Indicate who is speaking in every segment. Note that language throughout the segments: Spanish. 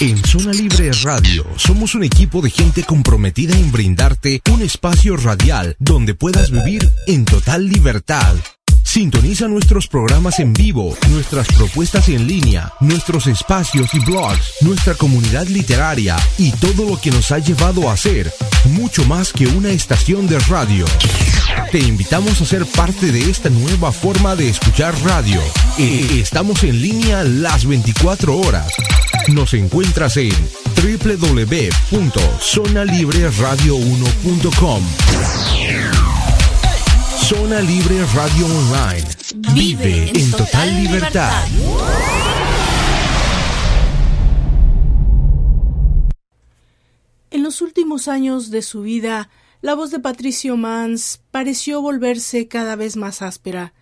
Speaker 1: En Zona Libre Radio somos un equipo de gente comprometida en brindarte un espacio radial donde puedas vivir en total libertad. Sintoniza nuestros programas en vivo, nuestras propuestas en línea, nuestros espacios y blogs, nuestra comunidad literaria y todo lo que nos ha llevado a ser mucho más que una estación de radio. Te invitamos a ser parte de esta nueva forma de escuchar radio. E- Estamos en línea las 24 horas. Nos encuentras en www.zonalibreradio1.com. Zona Libre Radio Online. Vive en total libertad.
Speaker 2: En los últimos años de su vida, la voz de Patricio Mans pareció volverse cada vez más áspera.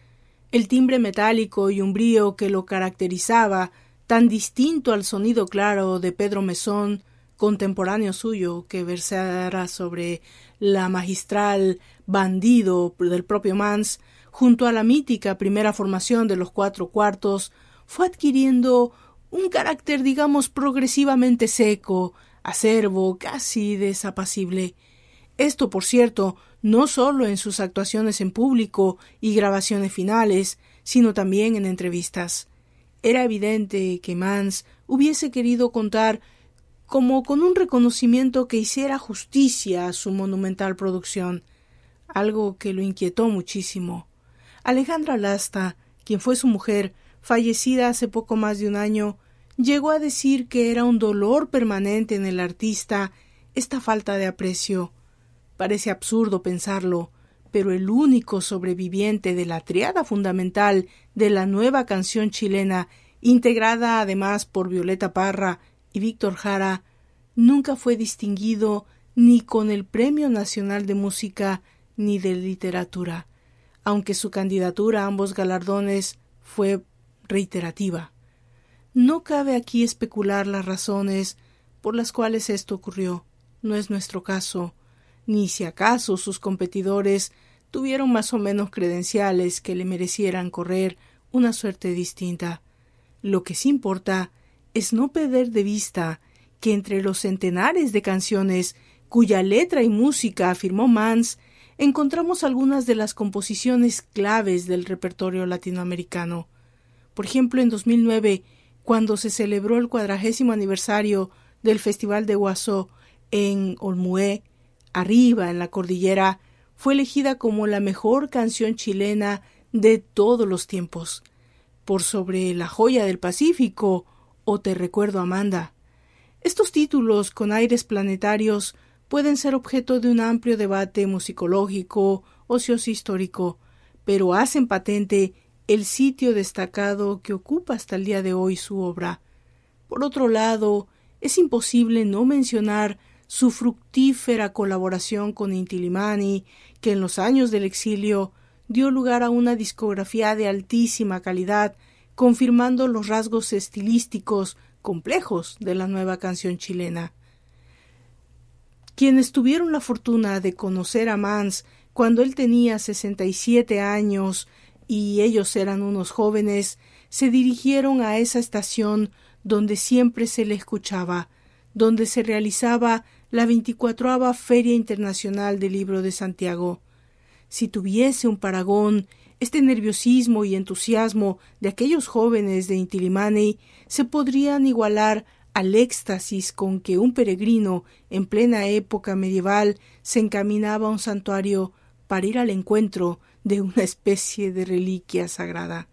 Speaker 2: El timbre metálico y umbrío que lo caracterizaba, tan distinto al sonido claro de Pedro Mesón, contemporáneo suyo, que versara sobre la magistral Bandido del propio Mans, junto a la mítica primera formación de los cuatro cuartos, fue adquiriendo un carácter, digamos, progresivamente seco, acervo, casi desapacible. Esto, por cierto, no solo en sus actuaciones en público y grabaciones finales, sino también en entrevistas. Era evidente que Mans hubiese querido contar como con un reconocimiento que hiciera justicia a su monumental producción, algo que lo inquietó muchísimo. Alejandra Lasta, quien fue su mujer, fallecida hace poco más de un año, llegó a decir que era un dolor permanente en el artista esta falta de aprecio. Parece absurdo pensarlo, pero el único sobreviviente de la triada fundamental de la nueva canción chilena, integrada además por Violeta Parra y Víctor Jara, nunca fue distinguido ni con el Premio Nacional de Música ni de Literatura, aunque su candidatura a ambos galardones fue reiterativa. No cabe aquí especular las razones por las cuales esto ocurrió. No es nuestro caso, ni si acaso sus competidores tuvieron más o menos credenciales que le merecieran correr una suerte distinta. Lo que sí importa es no perder de vista que entre los centenares de canciones cuya letra y música afirmó Mans, encontramos algunas de las composiciones claves del repertorio latinoamericano. Por ejemplo, en 2009, cuando se celebró el cuadragésimo aniversario del Festival de Guasó en Olmué, arriba en la cordillera, fue elegida como la mejor canción chilena de todos los tiempos, por sobre La joya del Pacífico o Te recuerdo Amanda. Estos títulos con aires planetarios pueden ser objeto de un amplio debate musicológico o sociohistórico, pero hacen patente el sitio destacado que ocupa hasta el día de hoy su obra. Por otro lado, es imposible no mencionar su fructífera colaboración con Intilimani, que en los años del exilio dio lugar a una discografía de altísima calidad, confirmando los rasgos estilísticos complejos de la nueva canción chilena. Quienes tuvieron la fortuna de conocer a Mans cuando él tenía sesenta y siete años y ellos eran unos jóvenes, se dirigieron a esa estación donde siempre se le escuchaba, donde se realizaba la veinticuatroava Feria Internacional del Libro de Santiago. Si tuviese un paragón, este nerviosismo y entusiasmo de aquellos jóvenes de Intilimani se podrían igualar al éxtasis con que un peregrino en plena época medieval se encaminaba a un santuario para ir al encuentro de una especie de reliquia sagrada.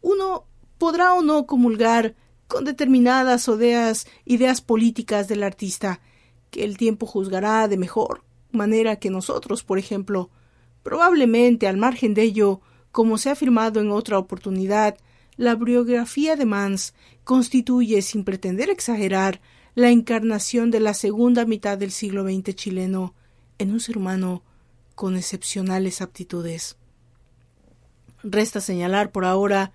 Speaker 2: Uno podrá o no comulgar con determinadas ideas, ideas políticas del artista, que el tiempo juzgará de mejor manera que nosotros, por ejemplo. Probablemente, al margen de ello, como se ha afirmado en otra oportunidad, la biografía de Mans constituye, sin pretender exagerar, la encarnación de la segunda mitad del siglo XX chileno en un ser humano con excepcionales aptitudes. Resta señalar por ahora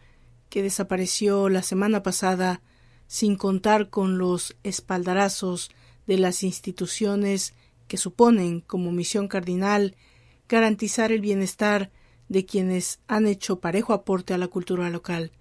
Speaker 2: que desapareció la semana pasada sin contar con los espaldarazos de las instituciones que suponen como misión cardinal garantizar el bienestar de quienes han hecho parejo aporte a la cultura local.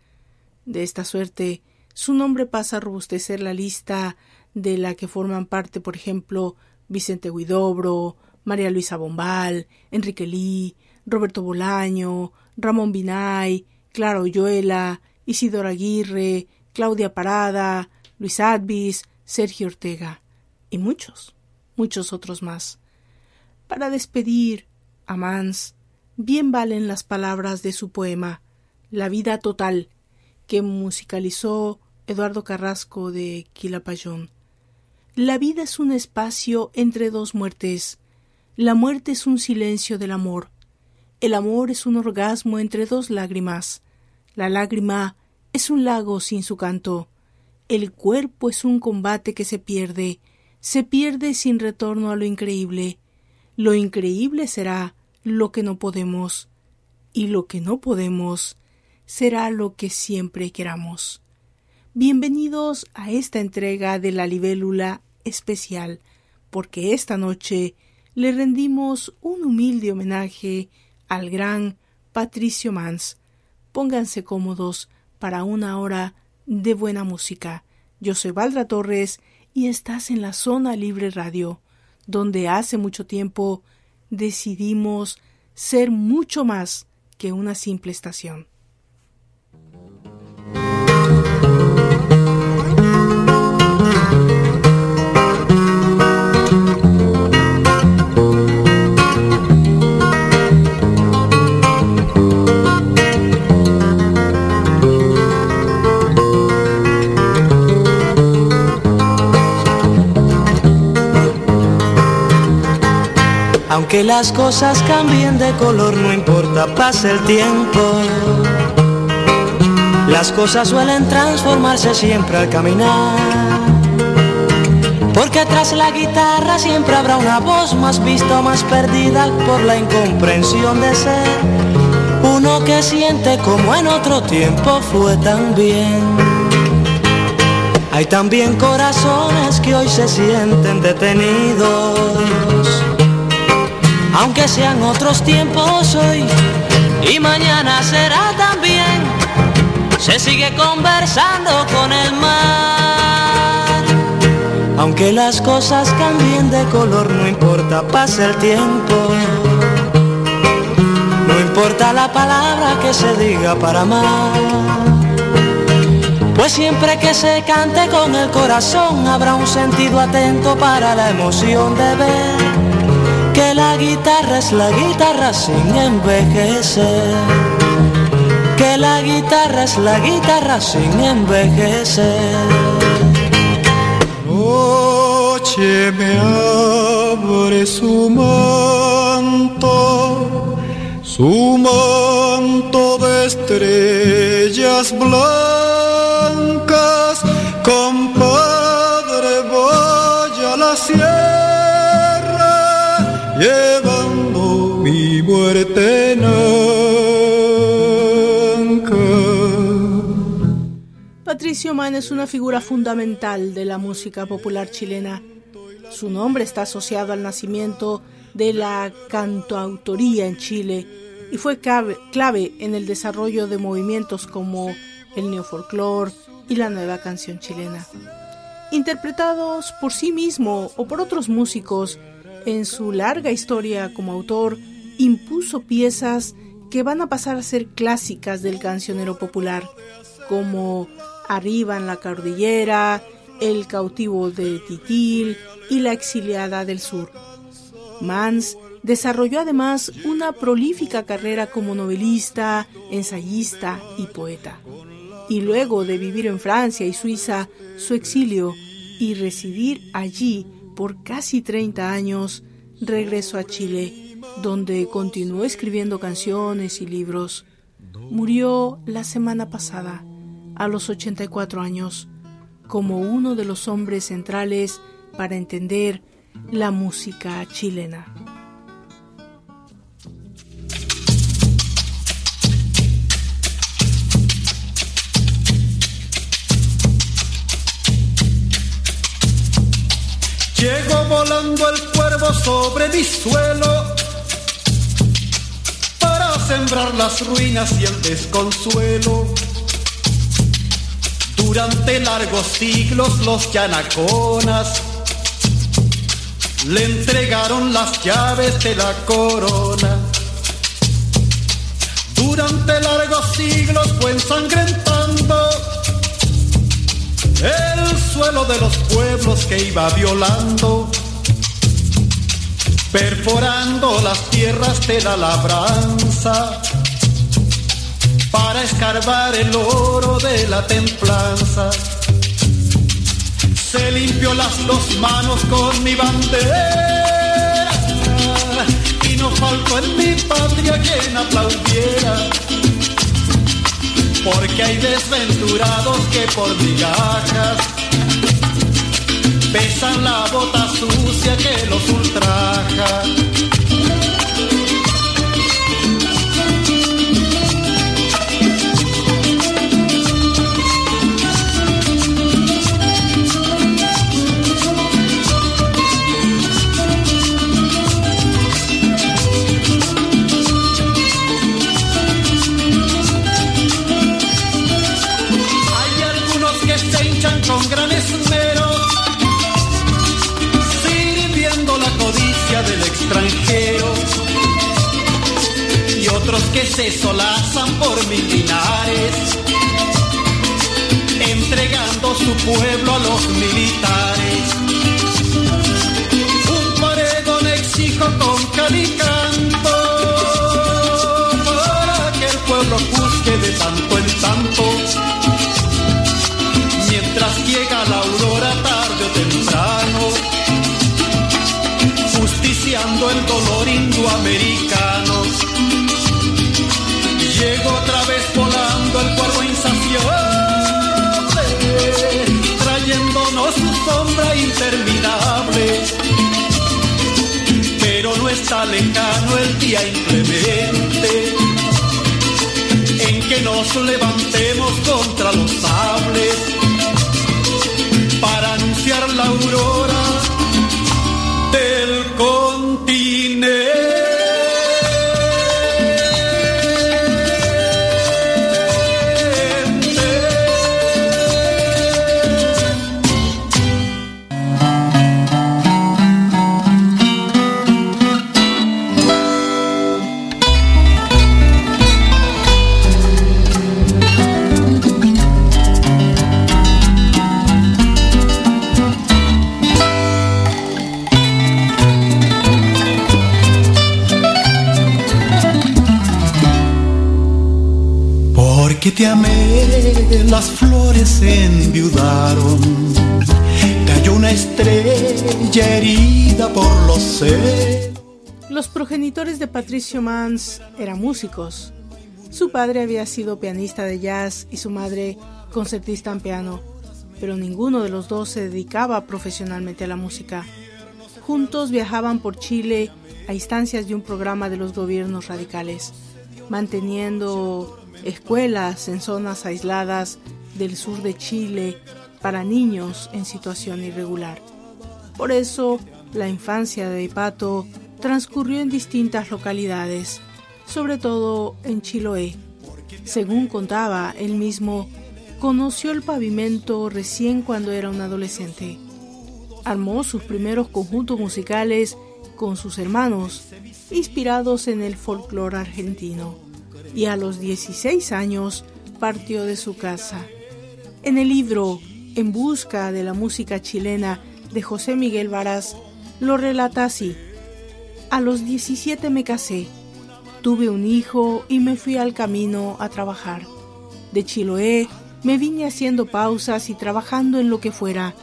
Speaker 2: De esta suerte, su nombre pasa a robustecer la lista de la que forman parte, por ejemplo, Vicente Huidobro, María Luisa Bombal, Enrique Lee, Roberto Bolaño, Ramón Binay, Clara Oyuela, Isidora Aguirre, Claudia Parada, Luis Advis, Sergio Ortega y muchos, muchos otros más. Para despedir a Mans, bien valen las palabras de su poema La vida total, que musicalizó Eduardo Carrasco de Quilapayón. La vida es un espacio entre dos muertes. La muerte es un silencio del amor. El amor es un orgasmo entre dos lágrimas. La lágrima es un lago sin su canto. El cuerpo es un combate que se pierde, se pierde sin retorno a lo increíble. Lo increíble será lo que no podemos, y lo que no podemos será lo que siempre queramos. Bienvenidos a esta entrega de la libélula especial, porque esta noche le rendimos un humilde homenaje al gran Patricio Mans. Pónganse cómodos para una hora de buena música. Yo soy Valdra Torres y estás en la Zona Libre Radio, donde hace mucho tiempo decidimos ser mucho más que una simple estación.
Speaker 3: Aunque las cosas cambien de color, no importa, pase el tiempo. Las cosas suelen transformarse siempre al caminar. Porque tras la guitarra siempre habrá una voz más vista, más perdida por la incomprensión de ser. Uno que siente como en otro tiempo fue tan bien. Hay también corazones que hoy se sienten detenidos aunque sean otros tiempos hoy y mañana será también. Se sigue conversando con el mar. Aunque las cosas cambien de color, no importa, pasa el tiempo. No importa la palabra que se diga para amar. Pues siempre que se cante con el corazón habrá un sentido atento para la emoción de ver que la guitarra es la guitarra sin envejecer. Que la guitarra es la guitarra sin envejecer.
Speaker 4: Noche me abre su manto, su manto de estrellas blancas, compadre, vaya a la sierra llevando mi muerte
Speaker 2: Patricio Mann es una figura fundamental de la música popular chilena. Su nombre está asociado al nacimiento de la cantoautoría en Chile y fue clave en el desarrollo de movimientos como el neofolclor y la nueva canción chilena. Interpretados por sí mismo o por otros músicos, en su larga historia como autor, impuso piezas que van a pasar a ser clásicas del cancionero popular, como Arriba en la Cordillera, El cautivo de Titil y La exiliada del sur. Mans desarrolló además una prolífica carrera como novelista, ensayista y poeta. Y luego de vivir en Francia y Suiza, su exilio y residir allí por casi 30 años, regresó a Chile, donde continuó escribiendo canciones y libros. Murió la semana pasada, a los 84 años, como uno de los hombres centrales para entender la música chilena.
Speaker 4: Llego volando el cuervo sobre mi suelo para sembrar las ruinas y el desconsuelo. Durante largos siglos los yanaconas le entregaron las llaves de la corona. Durante largos siglos fue ensangrentando el suelo de los pueblos que iba violando, perforando las tierras de la labranza para escarbar el oro de la templanza. Se limpió las dos manos con mi bandera y no faltó en mi patria quien aplaudiera porque hay desventurados que por migajas pesan la bota sucia que los ultraja. Que se solazan por mil dinares, entregando su pueblo a los militares. Un paredón exijo con calicanto para que el pueblo busque de tanto en tanto. Mientras llega la aurora tarde o temprano, justiciando el dolor indoamericano otra vez volando el cuervo insaciable, trayéndonos su sombra interminable. Pero no está lejano el día inclemente en que nos levantemos contra los sables para anunciar la aurora del continente. Cayó una estrella herida por los.
Speaker 2: Los progenitores de Patricio Mans eran músicos. Su padre había sido pianista de jazz y su madre concertista en piano, pero ninguno de los dos se dedicaba profesionalmente a la música. Juntos viajaban por Chile a instancias de un programa de los gobiernos radicales, manteniendo escuelas en zonas aisladas del sur de Chile para niños en situación irregular. Por eso, la infancia de Pato transcurrió en distintas localidades, sobre todo en Chiloé. Según contaba él mismo, conoció el pavimento recién cuando era un adolescente. Armó sus primeros conjuntos musicales con sus hermanos, inspirados en el folclore argentino y a los 16 años partió de su casa. En el libro En busca de la música chilena de José Miguel Varas, lo relata así. A los 17 me casé, tuve un hijo y me fui al camino a trabajar. De Chiloé me vine haciendo pausas y trabajando en lo que fuera,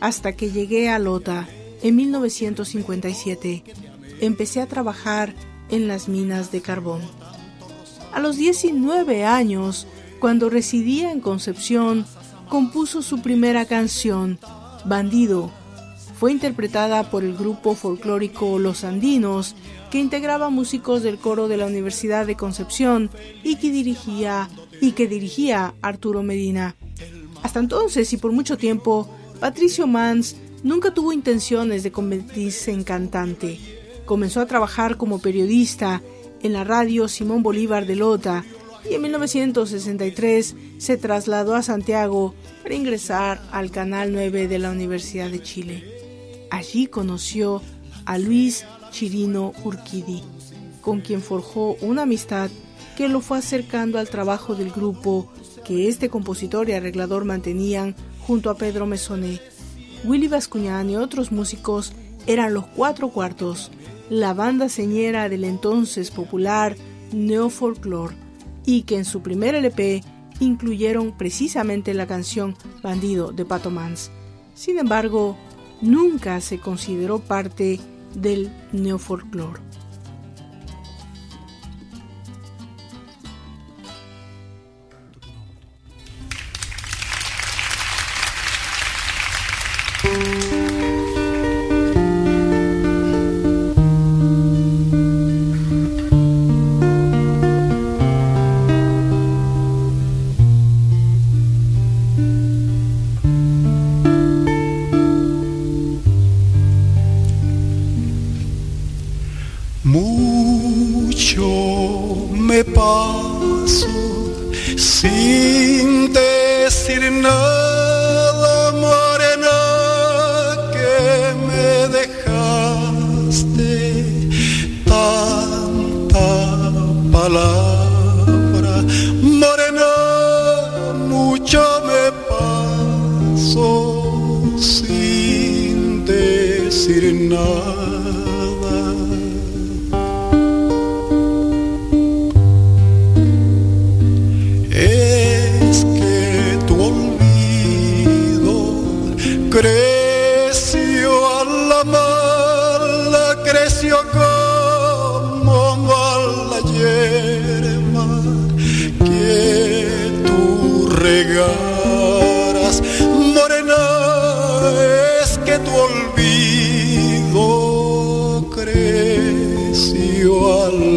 Speaker 2: hasta que llegué a Lota en 1957. Empecé a trabajar en las minas de carbón. A los 19 años, cuando residía en Concepción, compuso su primera canción, Bandido. Fue interpretada por el grupo folclórico Los Andinos, que integraba músicos del coro de la Universidad de Concepción y que dirigía y que dirigía Arturo Medina. Hasta entonces y por mucho tiempo, Patricio Mans nunca tuvo intenciones de convertirse en cantante. Comenzó a trabajar como periodista en la radio Simón Bolívar de Lota,
Speaker 5: y en 1963 se trasladó a Santiago para ingresar al Canal 9 de la Universidad de Chile. Allí conoció a Luis Chirino Urquidi, con quien forjó una amistad que lo fue acercando al trabajo del grupo que este compositor y arreglador mantenían junto a Pedro Mesoné. Willy Bascuñán y otros músicos eran los cuatro cuartos, la banda señera del entonces popular Neofolklore, y que en su primer LP incluyeron precisamente la canción Bandido de Pato Mans. Sin embargo, nunca se consideró parte del neofolklore. Es que tu olvido creció a la mala, creció como a la hierba que tu regalo.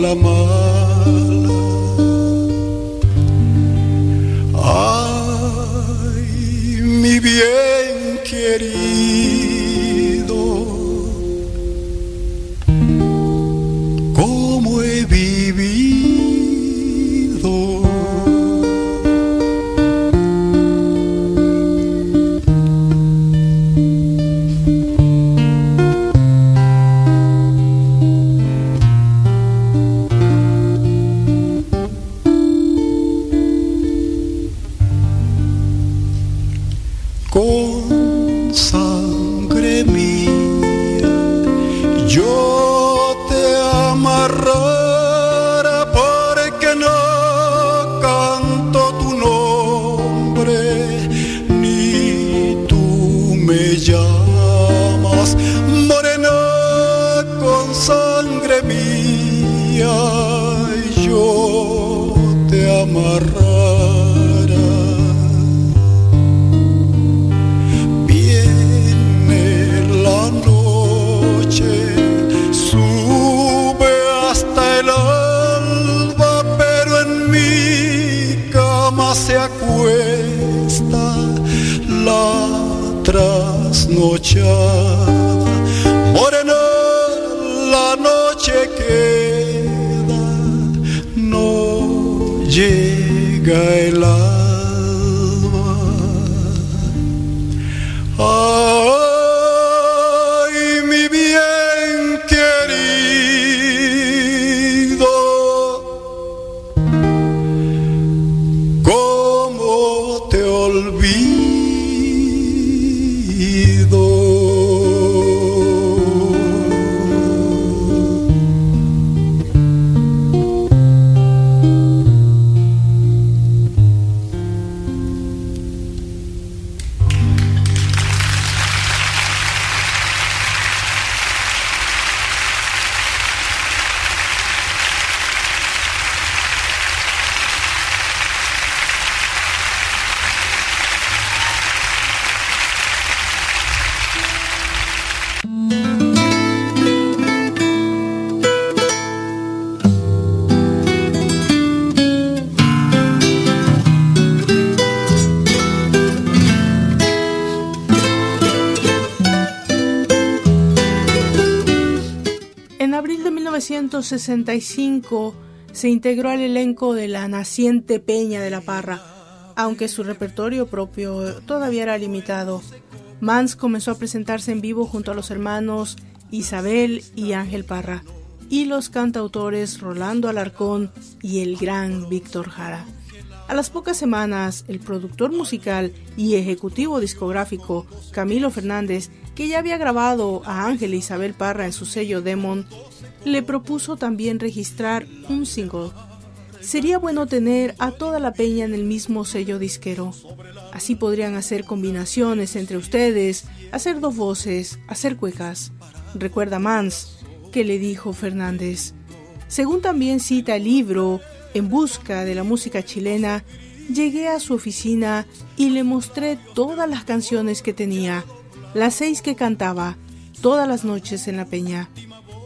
Speaker 5: Ramana Dje gay la.
Speaker 2: 1965 se integró al elenco de la naciente Peña de la Parra, aunque su repertorio propio todavía era limitado. Mans comenzó a presentarse en vivo junto a los hermanos Isabel y Ángel Parra y los cantautores Rolando Alarcón y el gran Víctor Jara. A las pocas semanas, el productor musical y ejecutivo discográfico Camilo Fernández que ya había grabado a Ángel Isabel Parra en su sello Demon, le propuso también registrar un single. Sería bueno tener a toda la peña en el mismo sello disquero. Así podrían hacer combinaciones entre ustedes, hacer dos voces, hacer cuecas. Recuerda Mans, que le dijo Fernández. Según también cita el libro en busca de la música chilena, llegué a su oficina y le mostré todas las canciones que tenía, las seis que cantaba, todas las noches en la peña.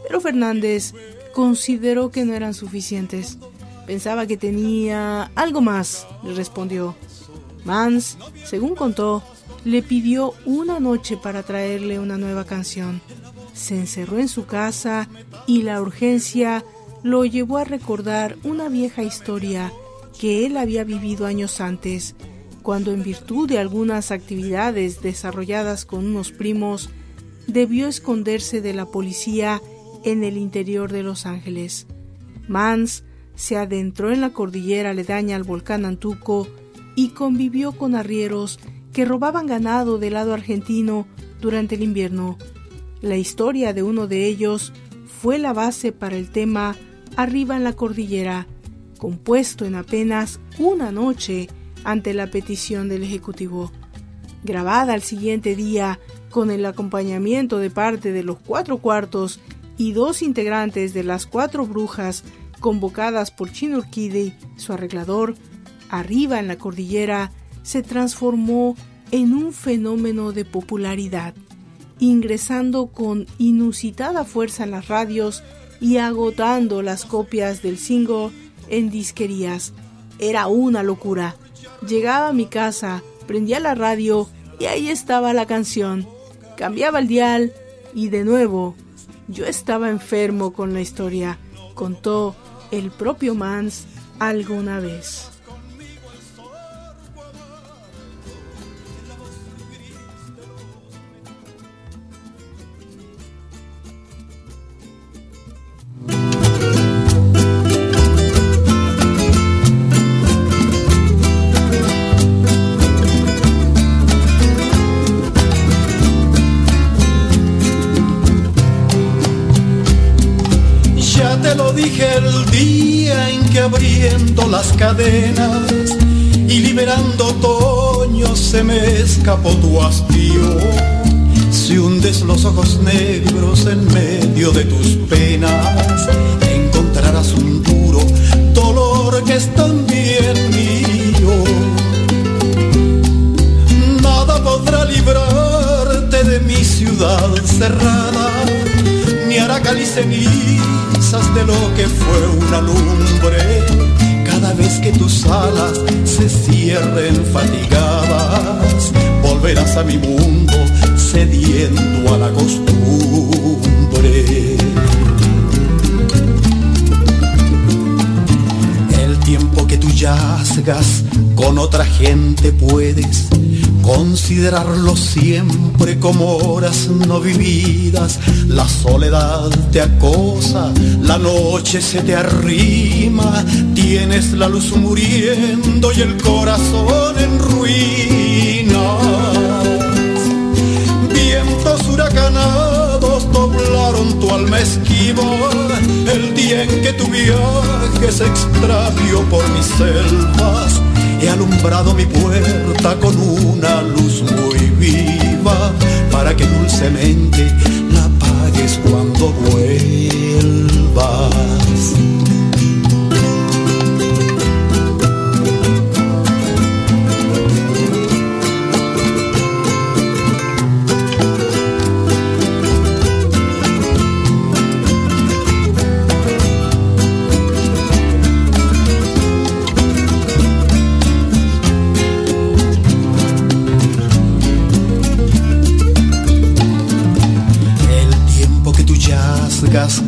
Speaker 2: Pero Fernández consideró que no eran suficientes. Pensaba que tenía algo más, le respondió. Mans, según contó, le pidió una noche para traerle una nueva canción. Se encerró en su casa y la urgencia lo llevó a recordar una vieja historia que él había vivido años antes, cuando en virtud de algunas actividades desarrolladas con unos primos, debió esconderse de la policía en el interior de Los Ángeles. Mans se adentró en la cordillera aledaña al volcán Antuco y convivió con arrieros que robaban ganado del lado argentino durante el invierno. La historia de uno de ellos fue la base para el tema arriba en la cordillera, compuesto en apenas una noche ante la petición del Ejecutivo. Grabada al siguiente día con el acompañamiento de parte de los cuatro cuartos y dos integrantes de las cuatro brujas convocadas por Chino su arreglador, arriba en la cordillera, se transformó en un fenómeno de popularidad, ingresando con inusitada fuerza en las radios y agotando las copias del single en disquerías. Era una locura. Llegaba a mi casa, prendía la radio y ahí estaba la canción. Cambiaba el dial y de nuevo yo estaba enfermo con la historia, contó el propio Mans alguna vez.
Speaker 4: Abriendo las cadenas y liberando otoño se me escapó tu hastío. Si hundes los ojos negros en medio de tus penas, encontrarás un duro dolor que es también mío. Nada podrá librarte de mi ciudad cerrada, ni de lo que fue una lumbre. Cada vez que tus alas se cierren fatigadas, volverás a mi mundo cediendo a la costumbre. El tiempo que tú yazgas con otra gente puedes considerarlo siempre como horas no vividas. La soledad te acosa, la noche se te arrima, tienes la luz muriendo y el corazón en ruinas. Vientos huracanados doblaron tu alma esquiva, el día en que tu viaje se extravió por mis selvas He alumbrado mi puerta con una luz muy viva para que dulcemente la apagues cuando vuelvas.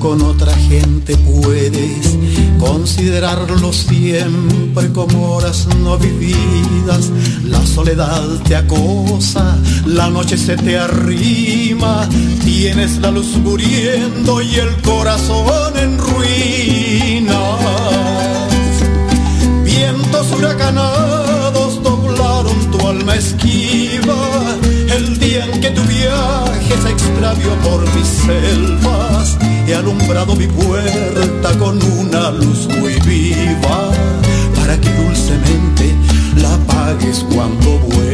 Speaker 4: Con otra gente puedes considerarlo siempre como horas no vividas. La soledad te acosa, la noche se te arrima, tienes la luz muriendo y el corazón en ruinas. Vientos huracanados doblaron tu alma esquiva extravió por mis selvas, he alumbrado mi puerta con una luz muy viva, para que dulcemente la apagues cuando vuelva.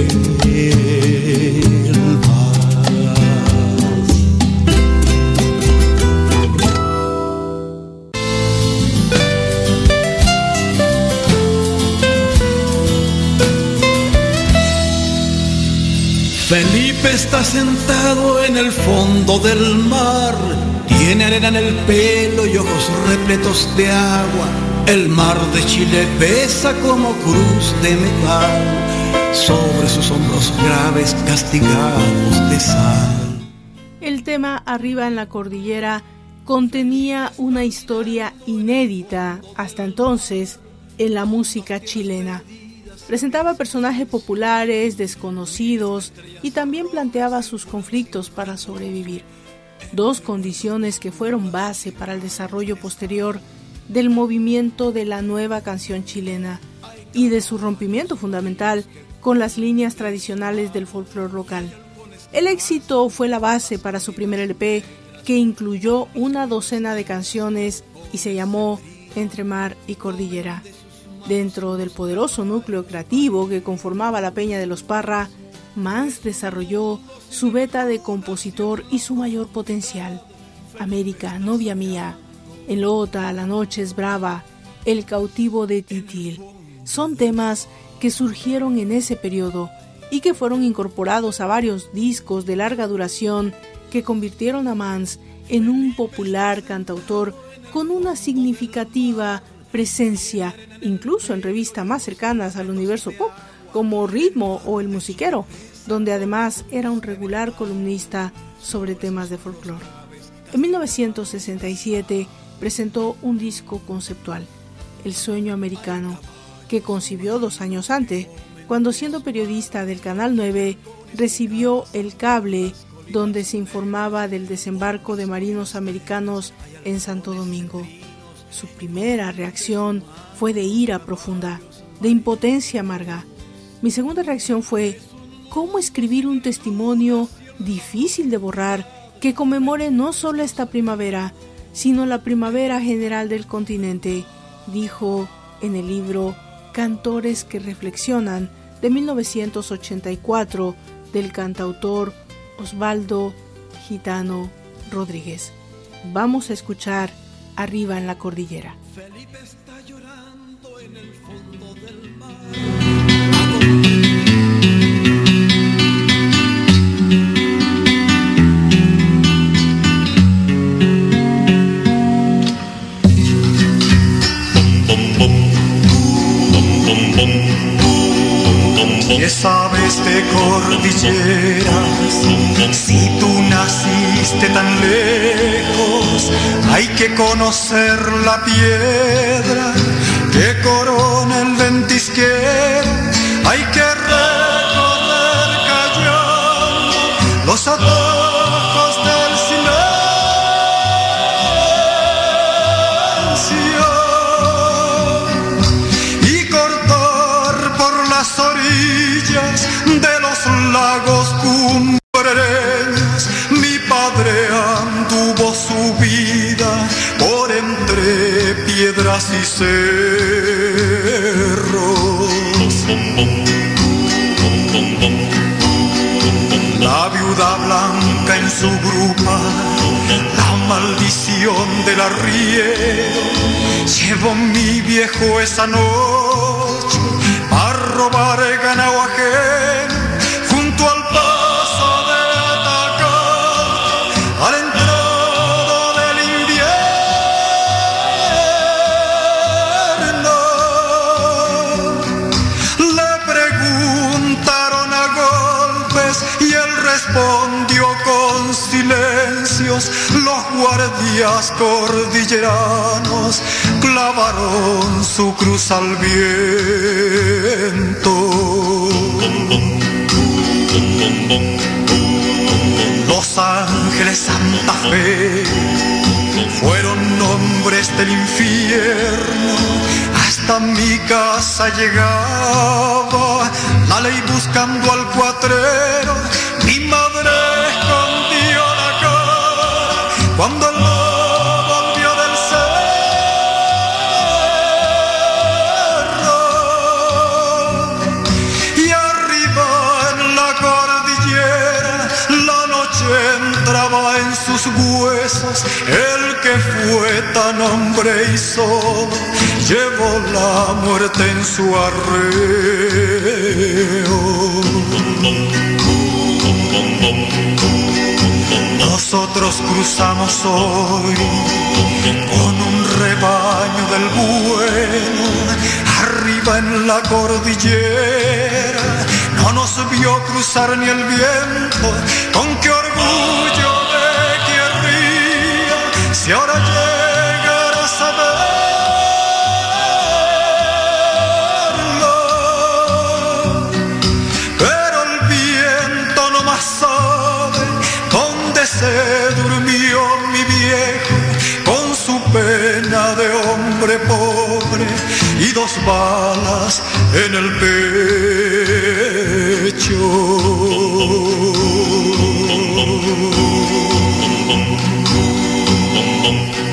Speaker 4: Está sentado en el fondo del mar, tiene arena en el pelo y ojos repletos de agua. El mar de Chile pesa como cruz de metal sobre sus hombros graves castigados de sal.
Speaker 2: El tema Arriba en la cordillera contenía una historia inédita hasta entonces en la música chilena Presentaba personajes populares, desconocidos y también planteaba sus conflictos para sobrevivir. Dos condiciones que fueron base para el desarrollo posterior del movimiento de la nueva canción chilena y de su rompimiento fundamental con las líneas tradicionales del folclore local. El éxito fue la base para su primer LP que incluyó una docena de canciones y se llamó Entre Mar y Cordillera. Dentro del poderoso núcleo creativo que conformaba la Peña de los Parra, Mans desarrolló su beta de compositor y su mayor potencial. América, novia mía, Elota, La noche es brava, El cautivo de Titil. Son temas que surgieron en ese periodo y que fueron incorporados a varios discos de larga duración que convirtieron a Mans en un popular cantautor con una significativa presencia incluso en revistas más cercanas al universo pop, como Ritmo o El Musiquero, donde además era un regular columnista sobre temas de folclore. En 1967 presentó un disco conceptual, El Sueño Americano, que concibió dos años antes, cuando siendo periodista del Canal 9 recibió el cable donde se informaba del desembarco de marinos americanos en Santo Domingo. Su primera reacción fue de ira profunda, de impotencia amarga. Mi segunda reacción fue, ¿cómo escribir un testimonio difícil de borrar que conmemore no solo esta primavera, sino la primavera general del continente? dijo en el libro Cantores que Reflexionan de 1984 del cantautor Osvaldo Gitano Rodríguez. Vamos a escuchar arriba en la cordillera. Felipe está llorando en el fondo del mar.
Speaker 4: ¿Qué sabes de cordilleras? Si tú naciste tan lejos, hay que conocer la piedra que corona el ventisquero. Hay que recorrer callando los atajos lagos cumbreños. Mi padre anduvo su vida por entre piedras y cerros. La viuda blanca en su grupa, la maldición del arriero, llevó mi viejo esa noche a robar
Speaker 5: cordilleranos clavaron su cruz al viento. Los ángeles Santa Fe fueron nombres del infierno. Hasta mi casa llegaba la ley buscando al cuatrero. Mi madre escondió la cara cuando El que fue tan hombre y solo llevó la muerte en su arreo. Nosotros cruzamos hoy con un rebaño del bueno, arriba en la cordillera. No nos vio cruzar ni el viento, con qué orgullo si ahora llegara a saberlo. Pero el viento no más sabe dónde se durmió mi viejo con su pena de hombre pobre y dos balas en el pecho. Bum.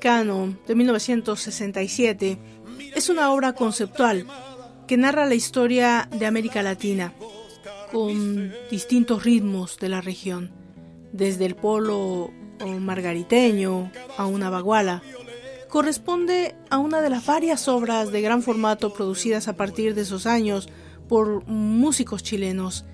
Speaker 5: De
Speaker 2: 1967 es una obra conceptual que narra la historia de América Latina con distintos ritmos de la región, desde el polo margariteño a una baguala. Corresponde a una de las varias obras de gran formato producidas a partir de esos años por músicos chilenos.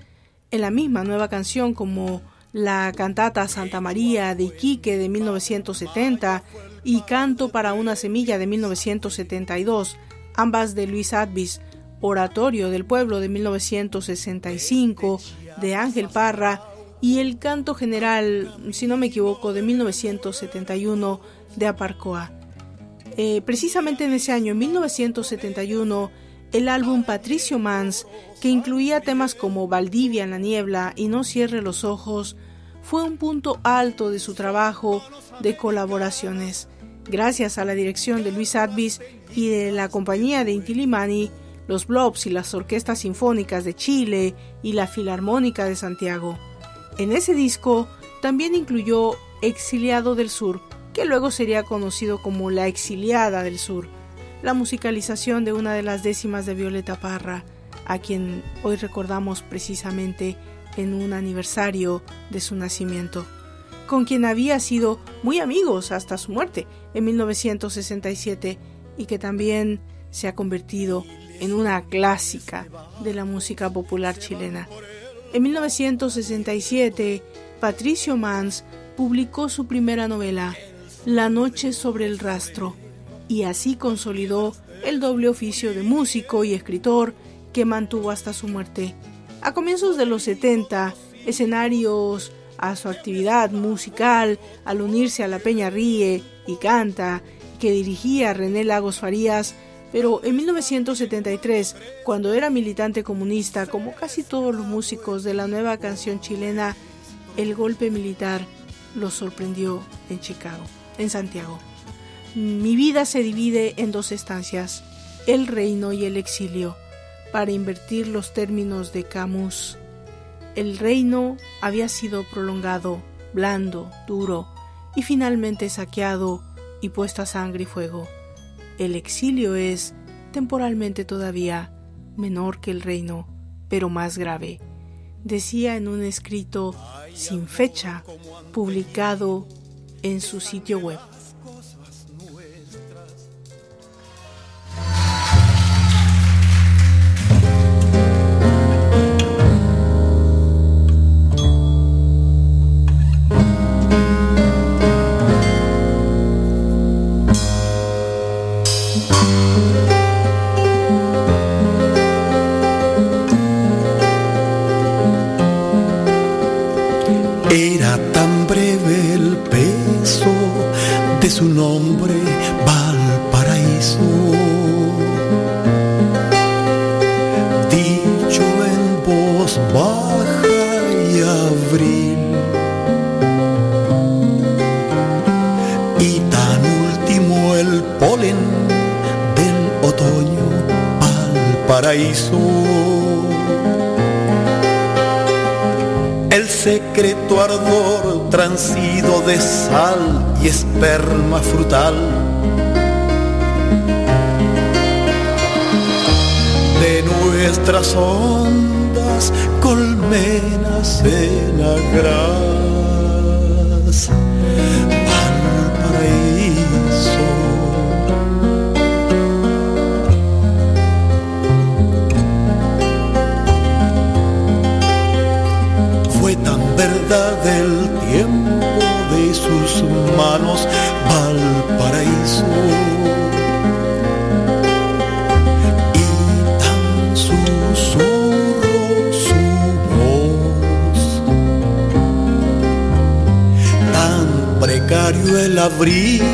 Speaker 2: En la misma nueva canción como la cantata Santa María de Iquique de 1970 y Canto para una semilla de 1972, ambas de Luis Advis, Oratorio del Pueblo de 1965 de Ángel Parra y el Canto General, si no me equivoco, de 1971 de Aparcoa. Eh, precisamente en ese año, en 1971, el álbum Patricio Mans, que incluía temas como Valdivia en la niebla y No cierre los ojos, fue un punto alto de su trabajo de colaboraciones. Gracias a la dirección de Luis Advis y de la compañía de Intilimani, los Blobs y las orquestas sinfónicas de Chile y la Filarmónica de Santiago. En ese disco también incluyó Exiliado del Sur, que luego sería conocido como La Exiliada del Sur, la musicalización de una de las décimas de Violeta Parra, a quien hoy recordamos precisamente en un aniversario de su nacimiento, con quien había sido muy amigos hasta su muerte en 1967 y que también se ha convertido en una clásica de la música popular chilena. En 1967, Patricio Mans publicó su primera novela, La noche sobre el rastro, y así consolidó el doble oficio de músico y escritor que mantuvo hasta su muerte. A comienzos de los 70, escenarios a su actividad musical al unirse a la Peña Ríe y Canta, que dirigía René Lagos Farías, pero en 1973, cuando era militante comunista, como casi todos los músicos de la nueva canción chilena, el golpe militar los sorprendió en Chicago, en Santiago. Mi vida se divide en dos estancias, el reino y el exilio. para invertir los términos de Camus. El reino había sido prolongado, blando, duro, y finalmente saqueado y puesto a sangre y fuego. El exilio es, temporalmente todavía, menor que el reino, pero más grave, decía en un escrito sin fecha, publicado en su sitio web.
Speaker 4: Esperma frutal. De nuestras ondas, colmenas en agras, al paraíso. Fue tan verdad el abrigo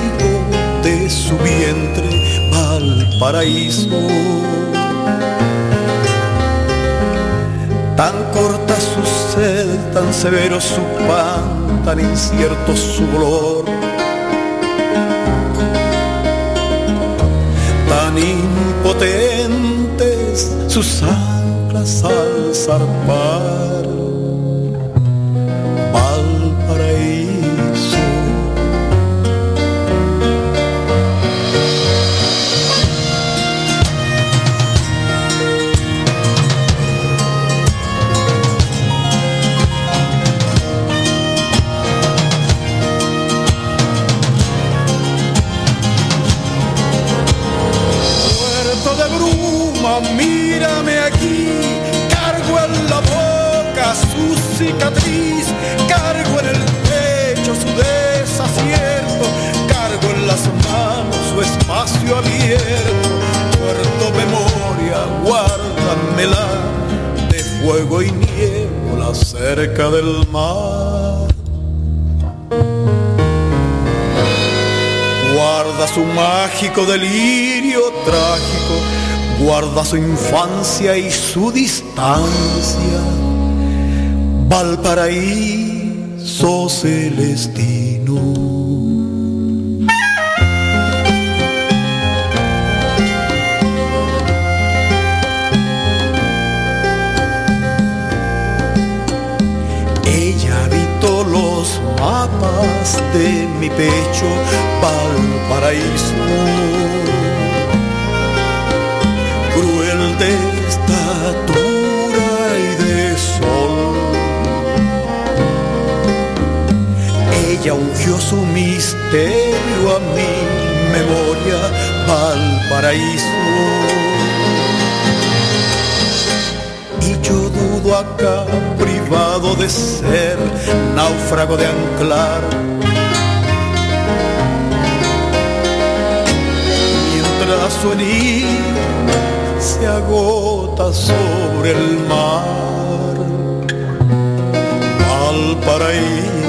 Speaker 4: de su vientre Valparaíso. Tan corta su sed, tan severo su pan, tan incierto su dolor. Tan impotentes sus anclas al zarpar. cargo mágico delirio trágico, guarda su infancia y su distancia Valparaíso celestino. Ella habitó los mapas de mi pecho, Valparaíso. Cruel de estatura y de sol ella ungió su misterio a mi memoria, Valparaíso. Y yo dudo acá, privado de ser náufrago de anclar. Mientras su herida se agota sobre el mar, Valparaíso.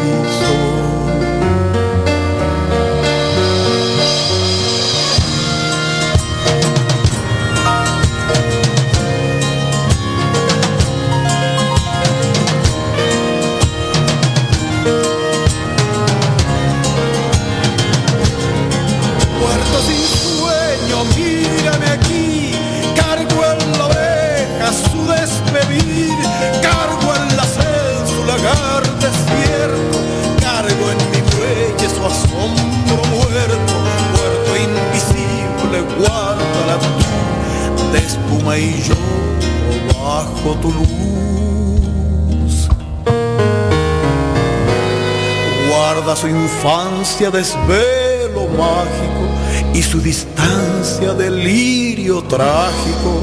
Speaker 5: Desvelo mágico y su distancia delirio trágico.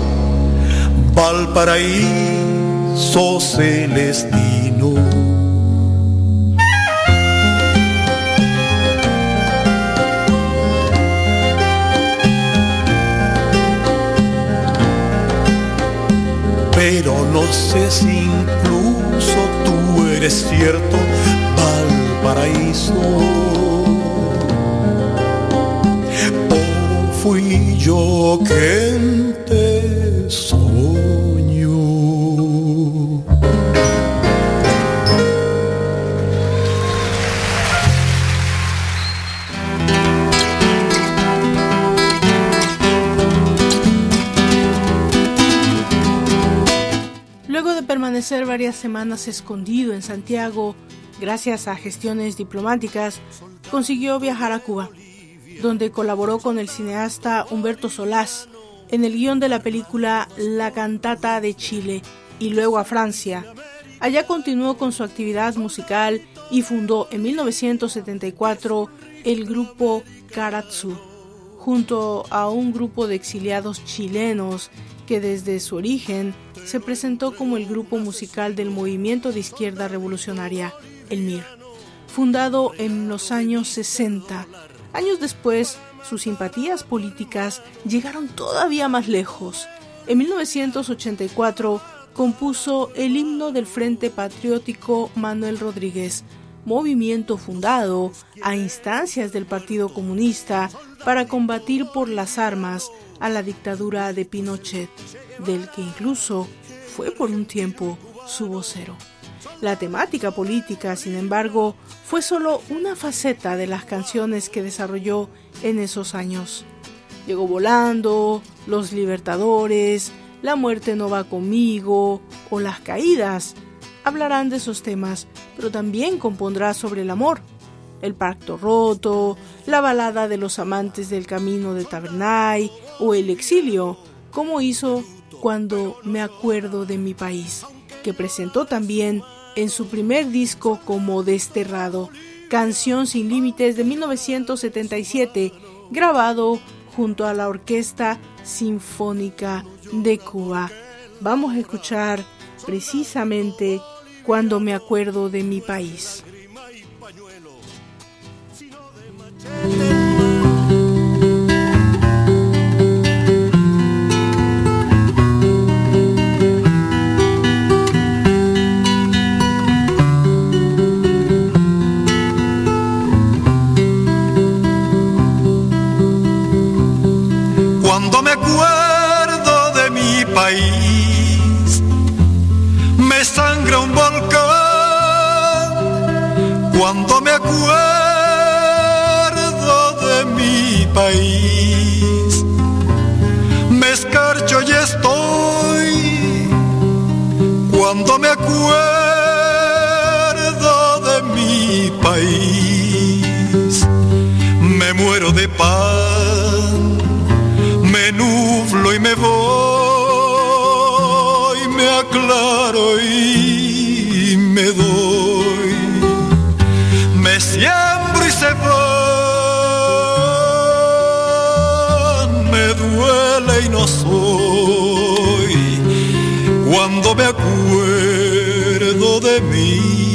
Speaker 5: Valparaíso celestino. pero no sé si incluso tú eres cierto, Valparaíso.
Speaker 2: Semanas escondido en Santiago, gracias a gestiones diplomáticas, consiguió viajar a Cuba, donde colaboró con el cineasta Humberto Solás en el guion de la película La Cantata de Chile y luego a Francia. Allá continuó con su actividad musical y fundó en 1974 el grupo Karatsu, junto a un grupo de exiliados chilenos que desde su origen se presentó como el grupo musical del movimiento de izquierda revolucionaria, el MIR, fundado en los años 60. Años después, sus simpatías políticas llegaron todavía más lejos. En 1984 compuso el himno del Frente Patriótico Manuel Rodríguez, movimiento fundado a instancias del Partido Comunista para combatir por las armas a la dictadura de Pinochet, del que incluso fue por un tiempo su vocero. La temática política, sin embargo, fue solo una faceta de las canciones que desarrolló en esos años. Llegó volando, Los Libertadores, La muerte no va conmigo o Las caídas. Hablarán de esos temas, pero también compondrá sobre el amor, el pacto roto, la balada de los amantes del camino de Tabernay o el exilio, como hizo cuando me acuerdo de mi país, que presentó también en su primer disco como Desterrado, Canción sin Límites de 1977, grabado junto a la Orquesta Sinfónica de Cuba. Vamos a escuchar precisamente cuando me acuerdo de mi país.
Speaker 5: Acuerdo de mi país, me sangra un volcán. Cuando me acuerdo país. Me escarcho y estoy cuando me acuerdo de mi país. Me muero de pan, aclaro y me doy. Me siembro y se va duele y no soy cuando me acuerdo de mi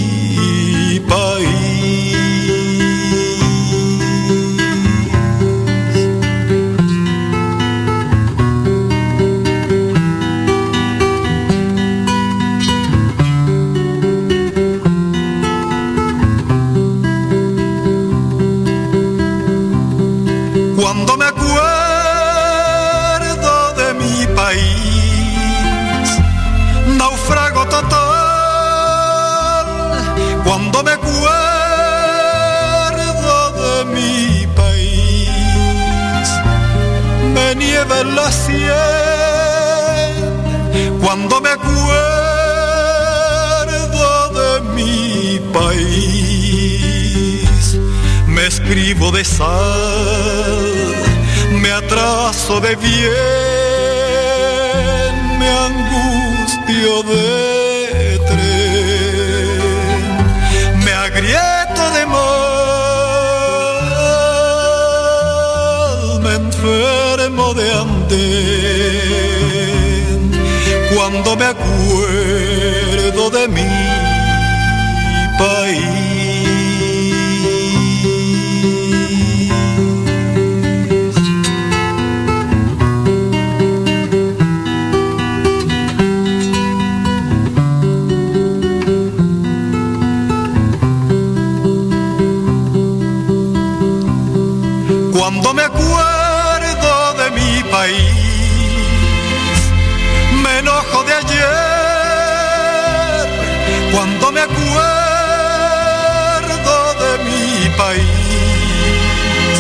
Speaker 5: en la sien, cuando me acuerdo de mi país, me escribo de sal, me atraso de bien, me angustia columpio de Cuando me acuerdo de mi país. Cuando me acuerdo Me acuerdo de mi país,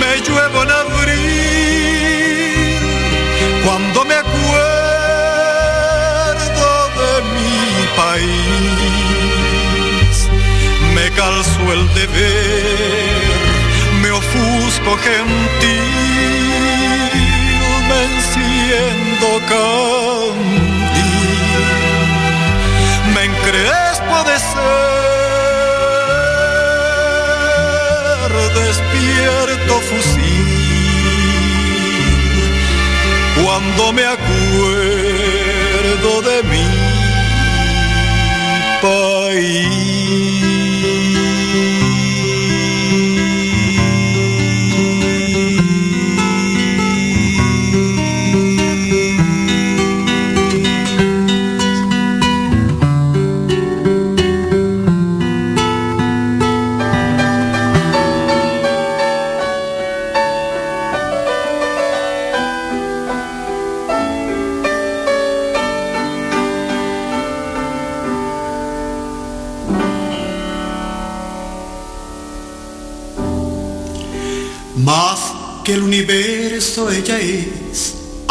Speaker 5: me lluevo en abril. Cuando me acuerdo de mi país, me calzo el deber ofusco gentil, me enciendo candil, encrespo de ser despierto fusil, cuando me acuerdo de mi país.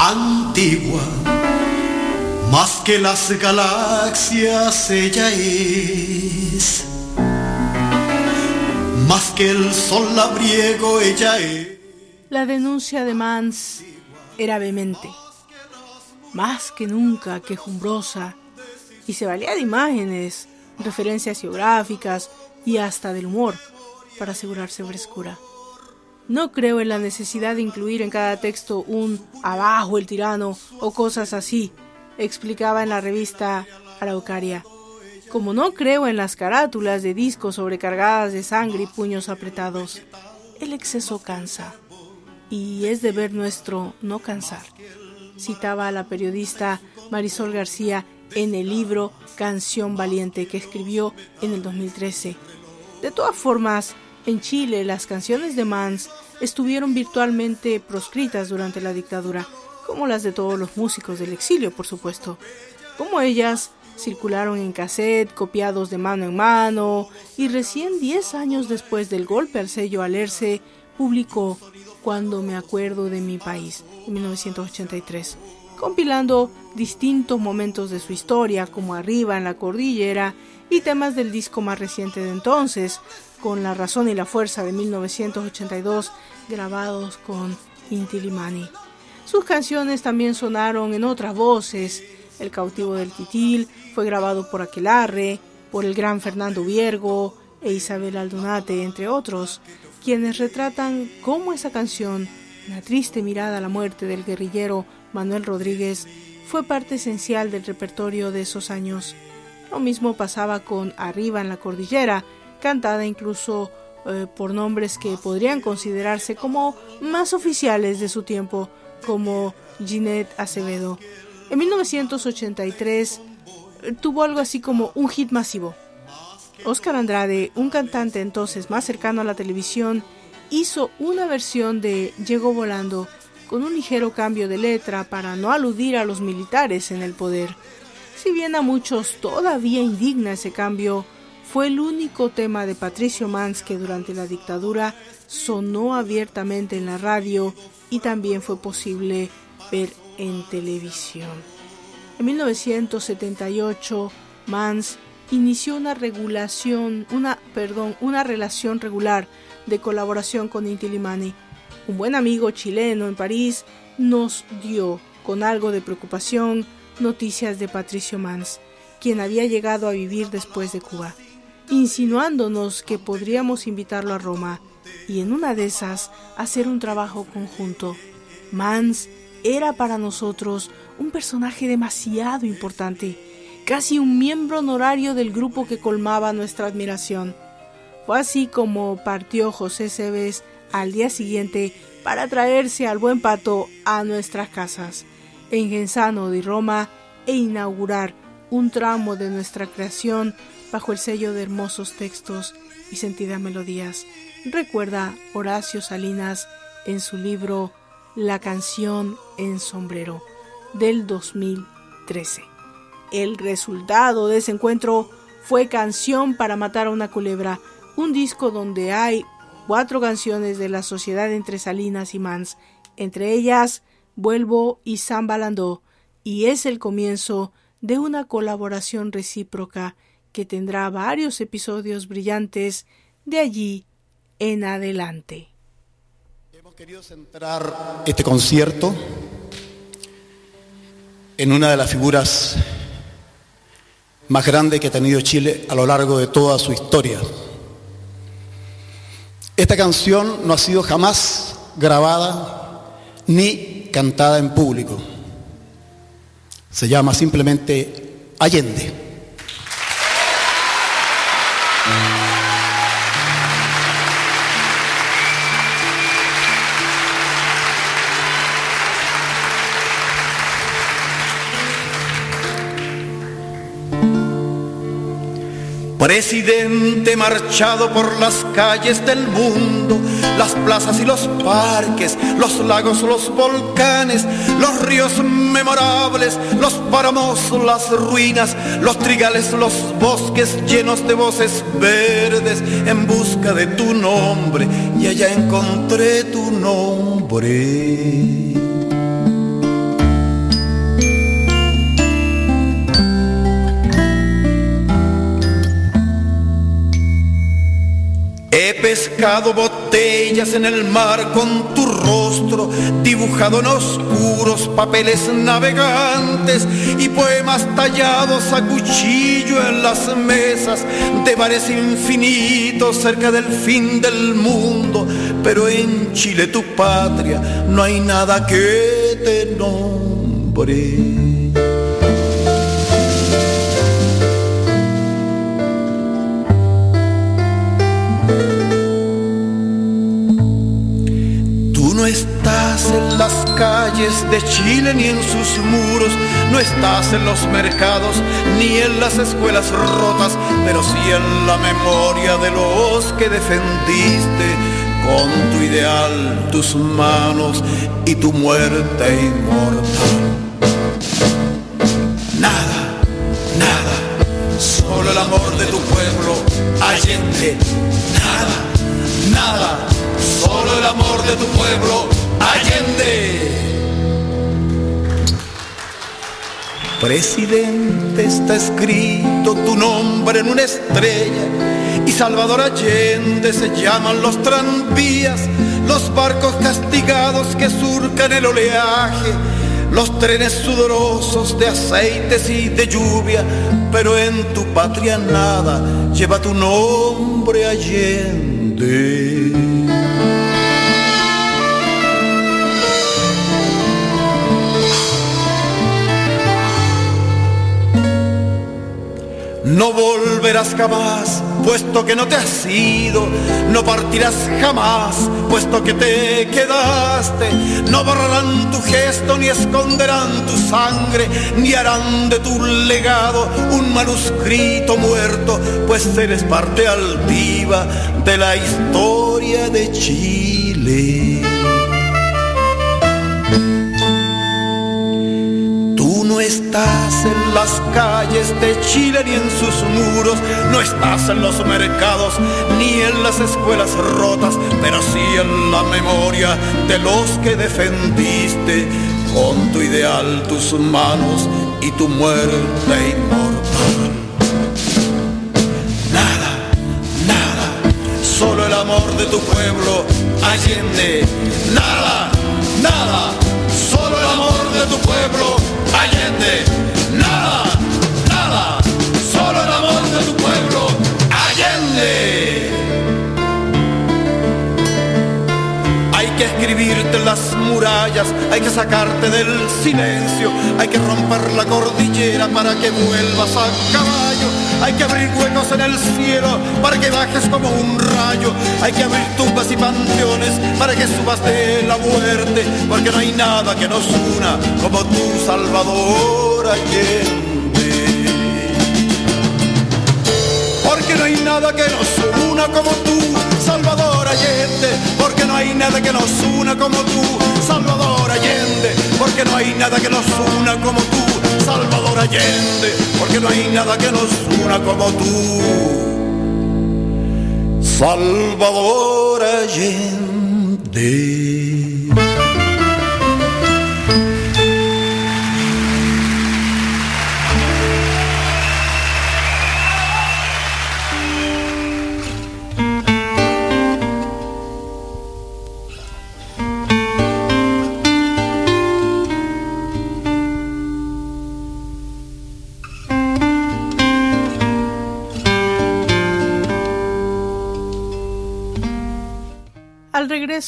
Speaker 5: Antigua, más que las galaxias ella es, más que el sol labriego ella es.
Speaker 2: La denuncia de Mans era vehemente, más que nunca quejumbrosa, y se valía de imágenes, referencias geográficas y hasta del humor para asegurarse frescura. No creo en la necesidad de incluir en cada texto un abajo el tirano o cosas así, explicaba en la revista Araucaria. Como no creo en las carátulas de discos sobrecargadas de sangre y puños apretados, el exceso cansa. Y es deber nuestro no cansar, citaba a la periodista Marisol García en el libro Canción Valiente que escribió en el 2013. De todas formas, en Chile, las canciones de Mans estuvieron virtualmente proscritas durante la dictadura, como las de todos los músicos del exilio, por supuesto. Como ellas, circularon en cassette, copiados de mano en mano, y recién 10 años después del golpe al sello Alerce, publicó Cuando me acuerdo de mi país, en 1983, compilando distintos momentos de su historia, como Arriba en la Cordillera, y temas del disco más reciente de entonces, con La razón y la fuerza de 1982, grabados con Inti Limani. Sus canciones también sonaron en otras voces. El cautivo del Titil fue grabado por Aquelarre, por el gran Fernando Viergo e Isabel Aldunate, entre otros, quienes retratan cómo esa canción, una triste mirada a la muerte del guerrillero Manuel Rodríguez, fue parte esencial del repertorio de esos años. Lo mismo pasaba con Arriba en la Cordillera, cantada incluso eh, por nombres que podrían considerarse como más oficiales de su tiempo, como Ginette Acevedo. En 1983 eh, tuvo algo así como un hit masivo. Oscar Andrade, un cantante entonces más cercano a la televisión, hizo una versión de Llegó volando con un ligero cambio de letra para no aludir a los militares en el poder. Si bien a muchos todavía indigna ese cambio, fue el único tema de Patricio Mans que durante la dictadura sonó abiertamente en la radio y también fue posible ver en televisión. En 1978, Mans inició una regulación, una, perdón, una relación regular de colaboración con Inti Limani. Un buen amigo chileno en París nos dio, con algo de preocupación, noticias de Patricio Mans, quien había llegado a vivir después de Cuba, insinuándonos que podríamos invitarlo a Roma y en una de esas hacer un trabajo conjunto. Mans era para nosotros un personaje demasiado importante, casi un miembro honorario del grupo que colmaba nuestra admiración. Fue así como partió José Cebes al día siguiente para traerse al buen pato a nuestras casas, en Genzano de Roma, e inaugurar un tramo de nuestra creación bajo el sello de hermosos textos y sentidas melodías. Recuerda Horacio Salinas en su libro La canción en sombrero del 2013. El resultado de ese encuentro fue Canción para matar a una culebra, un disco donde hay cuatro canciones de la sociedad entre Salinas y Mans, entre ellas Vuelvo y San Balandó, y es el comienzo de una colaboración recíproca que tendrá varios episodios brillantes de allí en adelante.
Speaker 4: Hemos querido centrar este concierto en una de las figuras más grandes que ha tenido Chile a lo largo de toda su historia. Esta canción no ha sido jamás grabada ni cantada en público. Se llama simplemente Allende. Presidente marchado por las calles del mundo, las plazas y los parques, los lagos, los volcanes, los ríos memorables, los páramos, las ruinas, los trigales, los bosques llenos de voces verdes en busca de tu nombre y allá encontré tu nombre. Pescado botellas en el mar con tu rostro, dibujado en oscuros papeles navegantes y poemas tallados a cuchillo en las mesas de bares infinitos cerca del fin del mundo. Pero en Chile, tu patria, no hay nada que te nombre. Calles de Chile ni en sus muros, no estás en los mercados ni en las escuelas rotas, pero sí en la memoria de los que defendiste con tu ideal, tus manos y tu muerte inmortal. Presidente, está escrito tu nombre en una estrella y Salvador Allende se llaman los tranvías, los barcos castigados que surcan el oleaje, los trenes sudorosos de aceites y de lluvia, pero en tu patria nada lleva tu nombre Allende. No volverás jamás, puesto que no te has ido. No partirás jamás, puesto que te quedaste. No borrarán tu gesto, ni esconderán tu sangre, ni harán de tu legado un manuscrito muerto, pues eres parte altiva de la historia de Chile. Estás en las calles de Chile ni en sus muros, no estás en los mercados ni en las escuelas rotas, pero sí en la memoria de los que defendiste con tu ideal, tus manos y tu muerte inmortal. Nada, nada, solo el amor de tu pueblo, Allende, nada, nada solo el amor de tu pueblo, Allende, nada, nada, solo el amor de tu pueblo, Allende. Hay que escribirte las murallas, hay que sacarte del silencio, hay que romper la cordillera para que vuelvas a caballo, hay que abrir huecos en el cielo para que bajes como un rayo, hay que abrir tumbas y panteones para que subas de la muerte, porque no hay nada que nos una como tu Salvador Allende. Porque no hay nada que nos una como tú, Salvador Allende. Porque no hay nada que nos una como tú, Salvador Allende. Porque no hay nada que nos una como tú, Salvador Allende. Porque no hay nada que nos una como tú, Salvador Allende.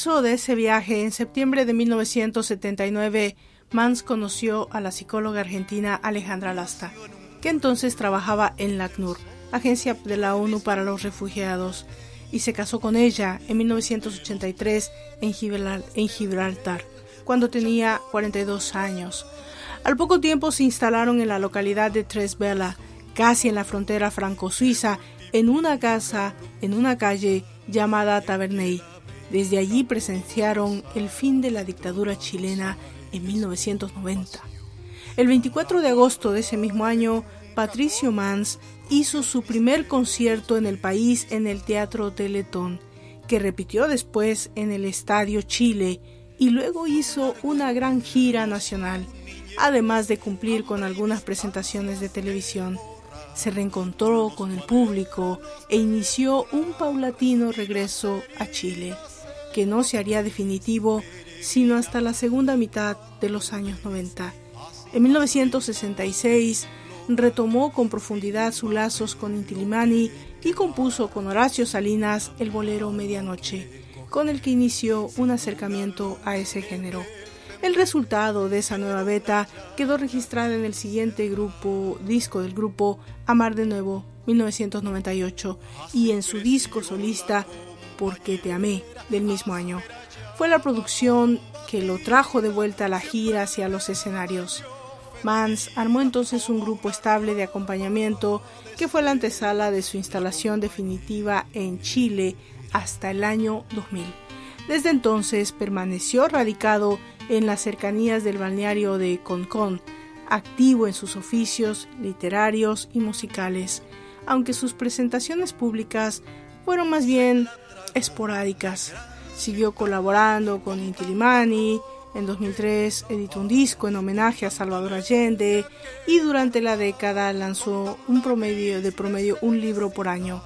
Speaker 2: De ese viaje, en septiembre de 1979, Mans conoció a la psicóloga argentina Alejandra Lasta, que entonces trabajaba en la ACNUR, Agencia de la ONU para los Refugiados, y se casó con ella en 1983 en Gibraltar, cuando tenía 42 años. Al poco tiempo se instalaron en la localidad de Tres Vela, casi en la frontera franco-suiza, en una casa, en una calle llamada Taverney desde allí presenciaron el fin de la dictadura chilena en 1990. El 24 de agosto de ese mismo año, Patricio Mans hizo su primer concierto en el país en el Teatro Teletón, que repitió después en el Estadio Chile y luego hizo una gran gira nacional, además de cumplir con algunas presentaciones de televisión. Se reencontró con el público e inició un paulatino regreso a Chile que no se haría definitivo sino hasta la segunda mitad de los años 90. En 1966 retomó con profundidad sus lazos con Intilimani y compuso con Horacio Salinas el bolero Medianoche, con el que inició un acercamiento a ese género. El resultado de esa nueva beta quedó registrada en el siguiente disco del grupo Amar de Nuevo, 1998, y en su disco solista Porque Te Amé, del mismo año. Fue la producción que lo trajo de vuelta a la gira hacia los escenarios. Mans armó entonces un grupo estable de acompañamiento que fue la antesala de su instalación definitiva en Chile hasta el año 2000. Desde entonces permaneció radicado en las cercanías del balneario de Concón, activo en sus oficios literarios y musicales, aunque sus presentaciones públicas fueron más bien esporádicas. Siguió colaborando con Inti en 2003 editó un disco en homenaje a Salvador Allende y durante la década lanzó un promedio de promedio un libro por año,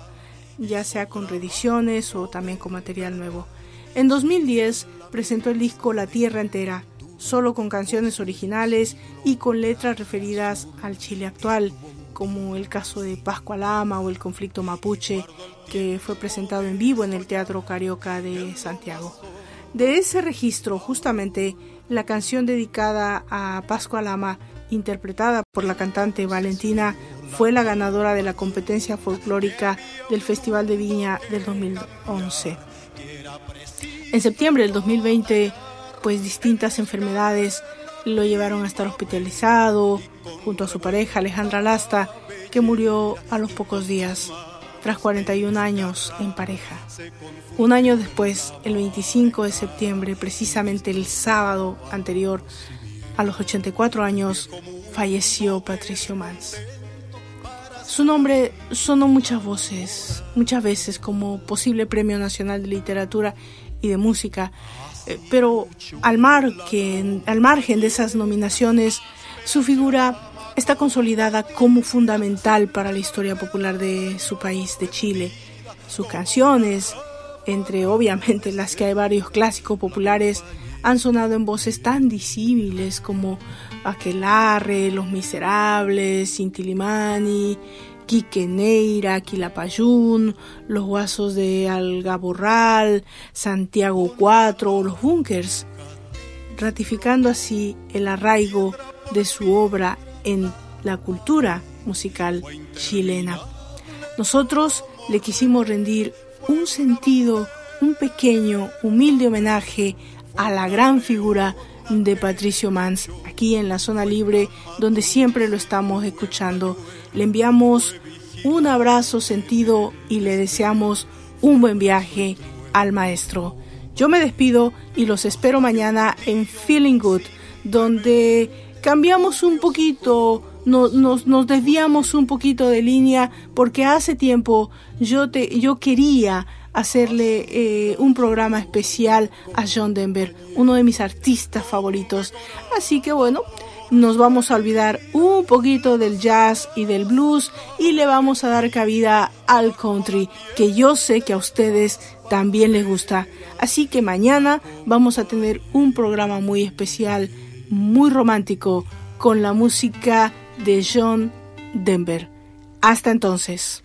Speaker 2: ya sea con reediciones o también con material nuevo. En 2010 presentó el disco La Tierra Entera, solo con canciones originales y con letras referidas al Chile actual, como el caso de Pascua Lama o el conflicto mapuche, que fue presentado en vivo en el Teatro Carioca de Santiago. De ese registro, justamente, la canción dedicada a Pascua Lama, interpretada por la cantante Valentina, fue la ganadora de la competencia folclórica del Festival de Viña del 2011. En septiembre del 2020, pues distintas enfermedades lo llevaron a estar hospitalizado junto a su pareja Alejandra Lasta, que murió a los pocos días, tras 41 años en pareja. Un año después, el 25 de septiembre, precisamente el sábado anterior, a los 84 años, falleció Patricio Mans. Su nombre sonó muchas voces, muchas veces como posible Premio Nacional de Literatura y de Música, pero al margen, de esas nominaciones, su figura está consolidada como fundamental para la historia popular de su país, de Chile. Sus canciones, entre obviamente las que hay varios clásicos populares, han sonado en voces tan disímiles como Aquelarre, Los Miserables, Cintilimani, Quique Neira, Quilapayún, Los Guasos de Algaborral, Santiago IV o Los Bunkers, ratificando así el arraigo de su obra en la cultura musical chilena. Nosotros le quisimos rendir un sentido, un pequeño, humilde homenaje a la gran figura de Patricio Mans aquí en la zona libre donde siempre lo estamos escuchando. Le enviamos un abrazo sentido y le deseamos un buen viaje al maestro. Yo me despido y los espero mañana en Feeling Good, donde cambiamos un poquito, nos, nos, desviamos un poquito de línea, porque hace tiempo yo, te, yo quería hacerle eh, un programa especial a John Denver, uno de mis artistas favoritos. Así que bueno, nos vamos a olvidar un poquito del jazz y del blues y le vamos a dar cabida al country, que yo sé que a ustedes también les gusta. Así que mañana vamos a tener un programa muy especial, muy romántico, con la música de John Denver. Hasta entonces.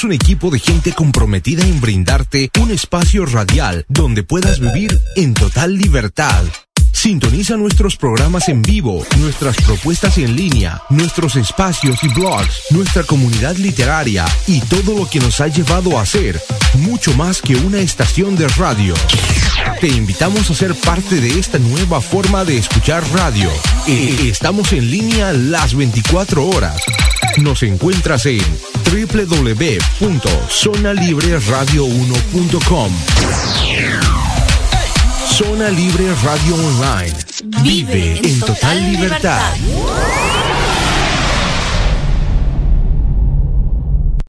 Speaker 1: Somos un equipo de gente comprometida en brindarte un espacio radial donde puedas vivir en total libertad. Sintoniza nuestros programas en vivo, nuestras propuestas en línea, nuestros espacios y blogs, nuestra comunidad literaria y todo lo que nos ha llevado a ser mucho más que una estación de radio. Te invitamos a ser parte de esta nueva forma de escuchar radio. E, estamos en línea las 24 horas. Nos encuentras en www.zonalibreradio1.com. Zona Libre Radio Online. Vive en total libertad.